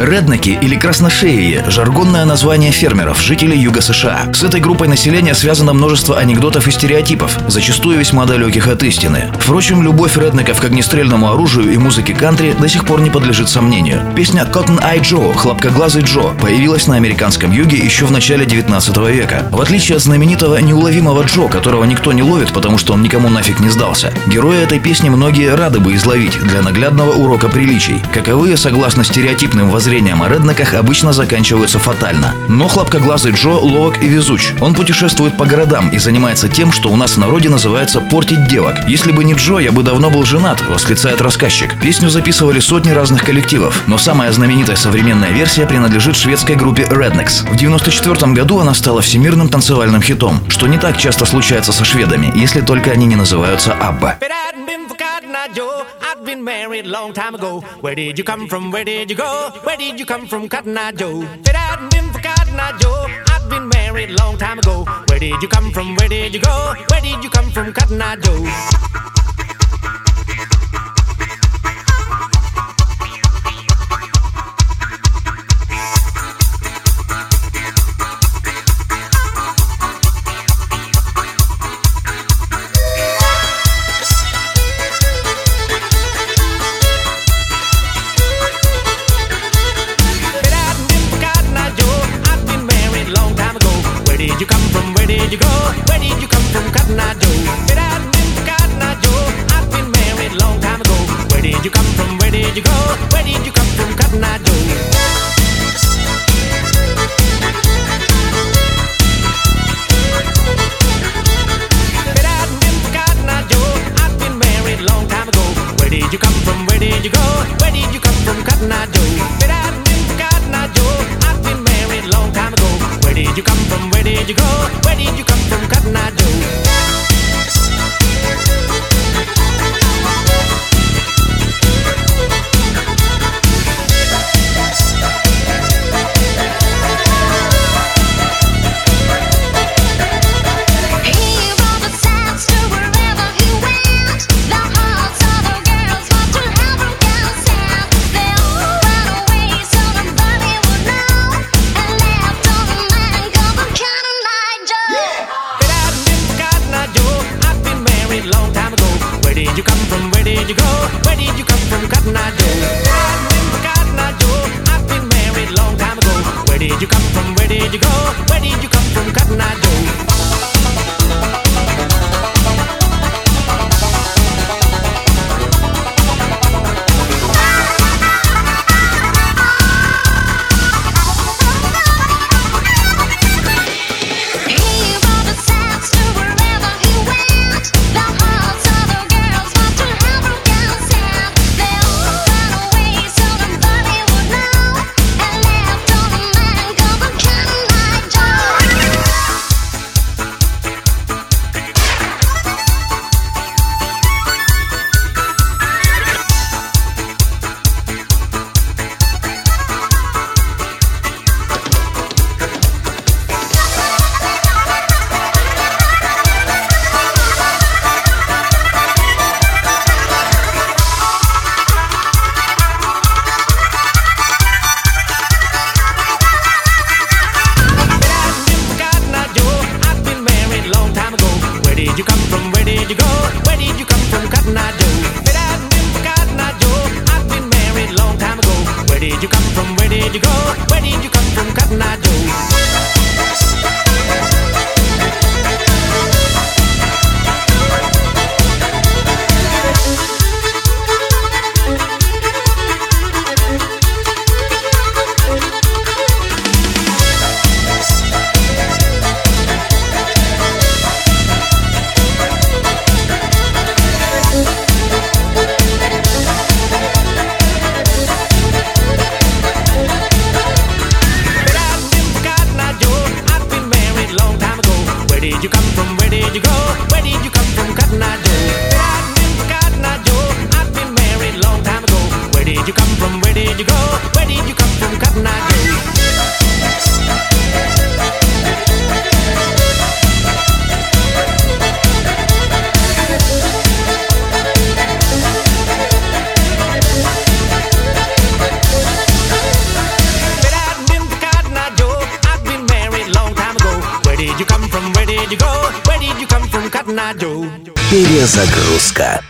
Реднеки или красношеи – жаргонное название фермеров, жителей Юга США. С этой группой населения связано множество анекдотов и стереотипов, зачастую весьма далеких от истины. Впрочем, любовь реднеков к огнестрельному оружию и музыке кантри до сих пор не подлежит сомнению. Песня «Cotton Eye Joe» – «Хлопкоглазый Джо» появилась на американском юге еще в начале 19 века. В отличие от знаменитого неуловимого Джо, которого никто не ловит, потому что он никому нафиг не сдался, героя этой песни многие рады бы изловить для наглядного урока приличий. Каковые, согласно стереотипным воззрениям, подозрениям о реднеках обычно заканчиваются фатально. Но хлопкоглазый Джо ловок и везуч. Он путешествует по городам и занимается тем, что у нас в народе называется «портить девок». Если бы не Джо, я бы давно был женат, восклицает рассказчик. Песню записывали сотни разных коллективов, но самая знаменитая современная версия принадлежит шведской группе Rednecks. В 1994 году она стала всемирным танцевальным хитом, что не так часто случается со шведами, если только они не называются Абба. I've been married long time ago. Where did you come from? Where did you go? Where did you come from, Cotton Eye Joe? It hadn't been for Cotton Eye Joe, I'd been married long time ago. Where did you come from? Where did you go? Where did you come from, Cotton Eye Joe? did you go? Where did you come from, Cotton Eye Joe? I remember Cotton Eye Joe. I've been married a long time ago. Where did you come from? Where did you go? you go? Where did you come from, Cotton Eye Перезагрузка.